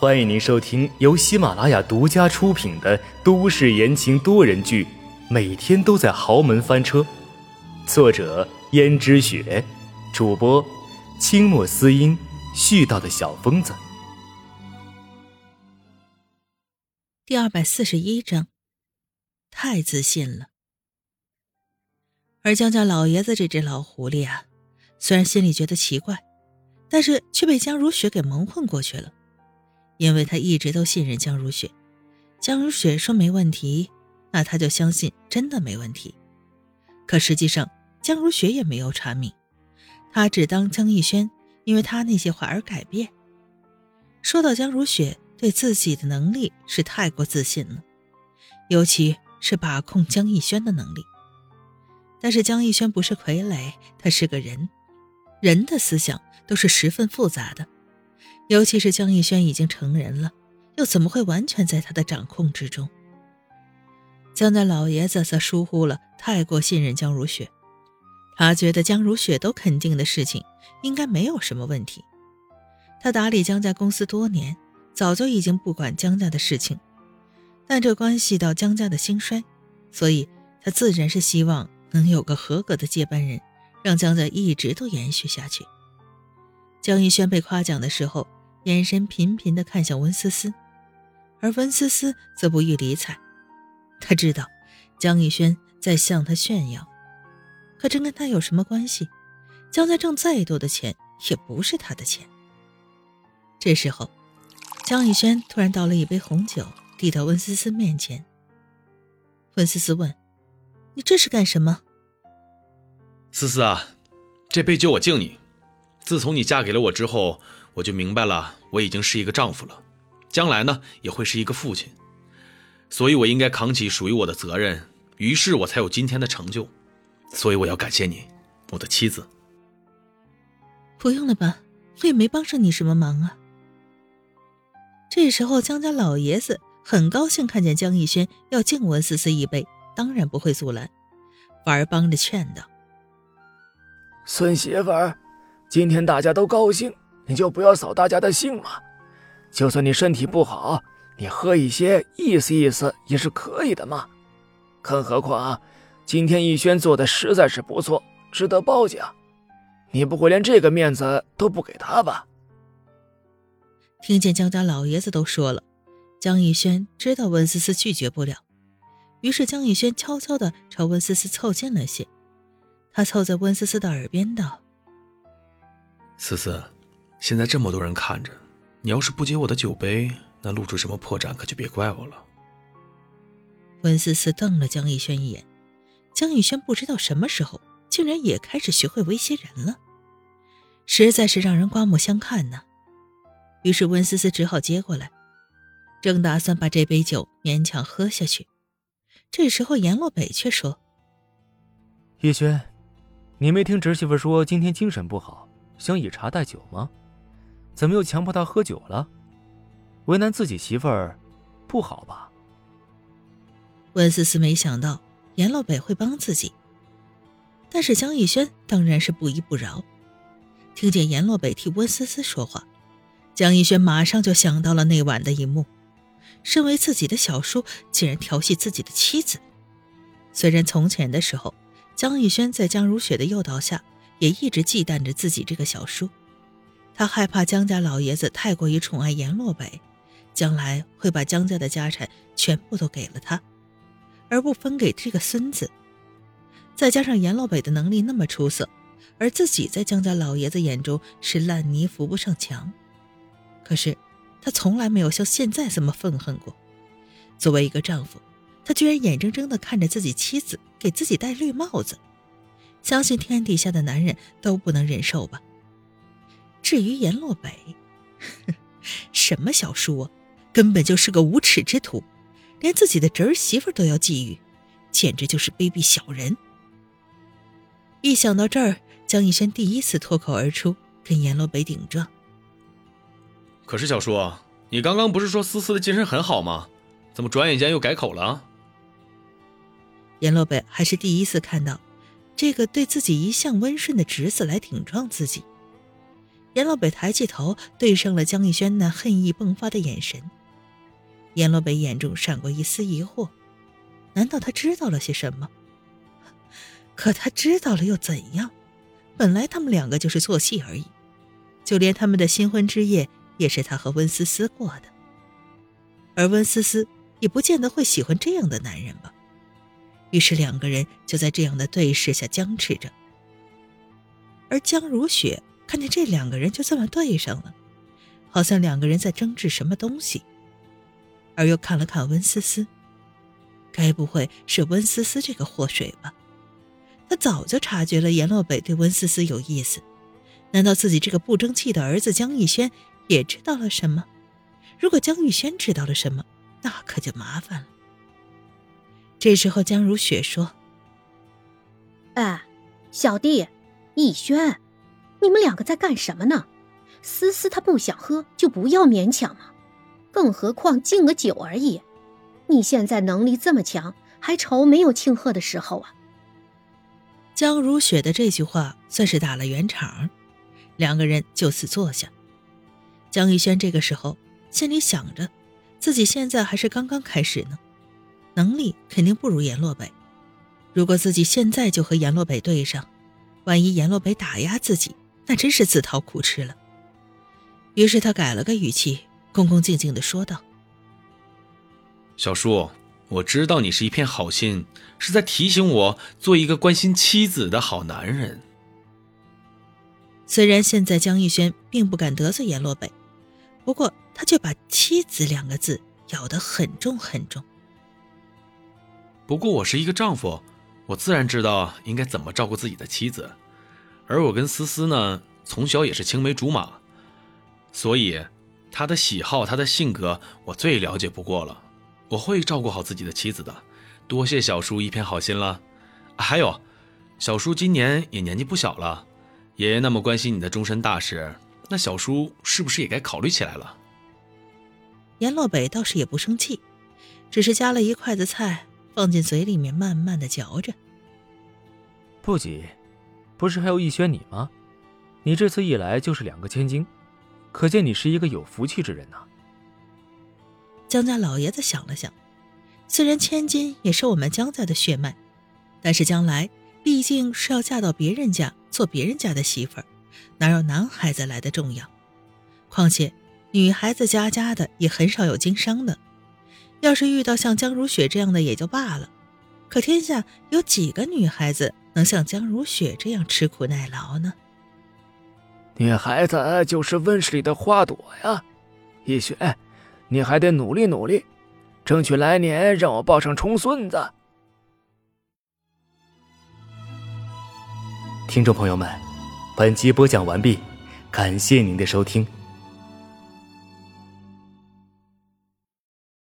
欢迎您收听由喜马拉雅独家出品的都市言情多人剧《每天都在豪门翻车》，作者：胭脂雪，主播：清墨思音，絮叨的小疯子。第二百四十一章，太自信了。而江家老爷子这只老狐狸啊，虽然心里觉得奇怪。但是却被江如雪给蒙混过去了，因为他一直都信任江如雪。江如雪说没问题，那他就相信真的没问题。可实际上，江如雪也没有查明，他只当江逸轩因为他那些话而改变。说到江如雪对自己的能力是太过自信了，尤其是把控江逸轩的能力。但是江逸轩不是傀儡，他是个人，人的思想。都是十分复杂的，尤其是江逸轩已经成人了，又怎么会完全在他的掌控之中？江家老爷子则疏忽了，太过信任江如雪，他觉得江如雪都肯定的事情，应该没有什么问题。他打理江家公司多年，早就已经不管江家的事情，但这关系到江家的兴衰，所以他自然是希望能有个合格的接班人，让江家一直都延续下去。江逸轩被夸奖的时候，眼神频频地看向温思思，而温思思则不予理睬。他知道江逸轩在向他炫耀，可这跟他有什么关系？江家挣再多的钱，也不是他的钱。这时候，江逸轩突然倒了一杯红酒，递到温思思面前。温思思问：“你这是干什么？”思思啊，这杯酒我敬你。自从你嫁给了我之后，我就明白了，我已经是一个丈夫了，将来呢也会是一个父亲，所以我应该扛起属于我的责任，于是我才有今天的成就，所以我要感谢你，我的妻子。不用了吧，我也没帮上你什么忙啊。这时候江家老爷子很高兴看见江逸轩要敬文思思一杯，当然不会阻拦，反而帮着劝道：“孙媳妇儿。”今天大家都高兴，你就不要扫大家的兴嘛。就算你身体不好，你喝一些意思意思也是可以的嘛。更何况，今天逸轩做的实在是不错，值得褒奖。你不会连这个面子都不给他吧？听见江家老爷子都说了，江逸轩知道温思思拒绝不了，于是江逸轩悄悄的朝温思思凑近了些，他凑在温思思的耳边道。思思，现在这么多人看着，你要是不接我的酒杯，那露出什么破绽，可就别怪我了。温思思瞪了江逸轩一眼，江逸轩不知道什么时候竟然也开始学会威胁人了，实在是让人刮目相看呢。于是温思思只好接过来，正打算把这杯酒勉强喝下去，这时候阎洛北却说：“逸轩，你没听侄媳妇说今天精神不好？”想以茶代酒吗？怎么又强迫他喝酒了？为难自己媳妇儿，不好吧？温思思没想到阎洛北会帮自己，但是江逸轩当然是不依不饶。听见阎洛北替温思思说话，江逸轩马上就想到了那晚的一幕：身为自己的小叔，竟然调戏自己的妻子。虽然从前的时候，江逸轩在江如雪的诱导下。也一直忌惮着自己这个小叔，他害怕江家老爷子太过于宠爱阎洛北，将来会把江家的家产全部都给了他，而不分给这个孙子。再加上阎洛北的能力那么出色，而自己在江家老爷子眼中是烂泥扶不上墙。可是他从来没有像现在这么愤恨过。作为一个丈夫，他居然眼睁睁地看着自己妻子给自己戴绿帽子。相信天底下的男人都不能忍受吧。至于阎洛北，什么小叔啊，根本就是个无耻之徒，连自己的侄儿媳妇都要觊觎，简直就是卑鄙小人。一想到这儿，江逸轩第一次脱口而出跟阎洛北顶撞。可是小叔，你刚刚不是说思思的精神很好吗？怎么转眼间又改口了？阎洛北还是第一次看到。这个对自己一向温顺的侄子来顶撞自己，阎洛北抬起头，对上了江逸轩那恨意迸发的眼神。阎洛北眼中闪过一丝疑惑：难道他知道了些什么？可他知道了又怎样？本来他们两个就是做戏而已，就连他们的新婚之夜也是他和温思思过的。而温思思也不见得会喜欢这样的男人吧。于是两个人就在这样的对视下僵持着。而江如雪看见这两个人就这么对上了，好像两个人在争执什么东西，而又看了看温思思，该不会是温思思这个祸水吧？他早就察觉了阎洛北对温思思有意思，难道自己这个不争气的儿子江逸轩也知道了什么？如果江逸轩知道了什么，那可就麻烦了。这时候，江如雪说：“哎，小弟，逸轩，你们两个在干什么呢？思思她不想喝，就不要勉强嘛。更何况敬个酒而已。你现在能力这么强，还愁没有庆贺的时候啊？”江如雪的这句话算是打了圆场，两个人就此坐下。江玉轩这个时候。心里想着，自己现在还是刚刚开始呢，能力肯定不如阎洛北。如果自己现在就和阎洛北对上，万一阎洛北打压自己，那真是自讨苦吃了。于是他改了个语气，恭恭敬敬的说道：“小叔，我知道你是一片好心，是在提醒我做一个关心妻子的好男人。”虽然现在江逸轩并不敢得罪阎洛北。不过，他却把“妻子”两个字咬得很重很重。不过，我是一个丈夫，我自然知道应该怎么照顾自己的妻子。而我跟思思呢，从小也是青梅竹马，所以她的喜好、她的性格，我最了解不过了。我会照顾好自己的妻子的。多谢小叔一片好心了。还有，小叔今年也年纪不小了，爷爷那么关心你的终身大事。那小叔是不是也该考虑起来了？阎洛北倒是也不生气，只是夹了一筷子菜放进嘴里面，慢慢的嚼着。不急，不是还有逸轩你吗？你这次一来就是两个千金，可见你是一个有福气之人呐。江家老爷子想了想，虽然千金也是我们江家的血脉，但是将来毕竟是要嫁到别人家做别人家的媳妇儿。哪有男孩子来的重要？况且，女孩子家家的也很少有经商的。要是遇到像江如雪这样的也就罢了，可天下有几个女孩子能像江如雪这样吃苦耐劳呢？女孩子就是温室里的花朵呀，逸雪，你还得努力努力，争取来年让我抱上重孙子。听众朋友们。本集播讲完毕，感谢您的收听。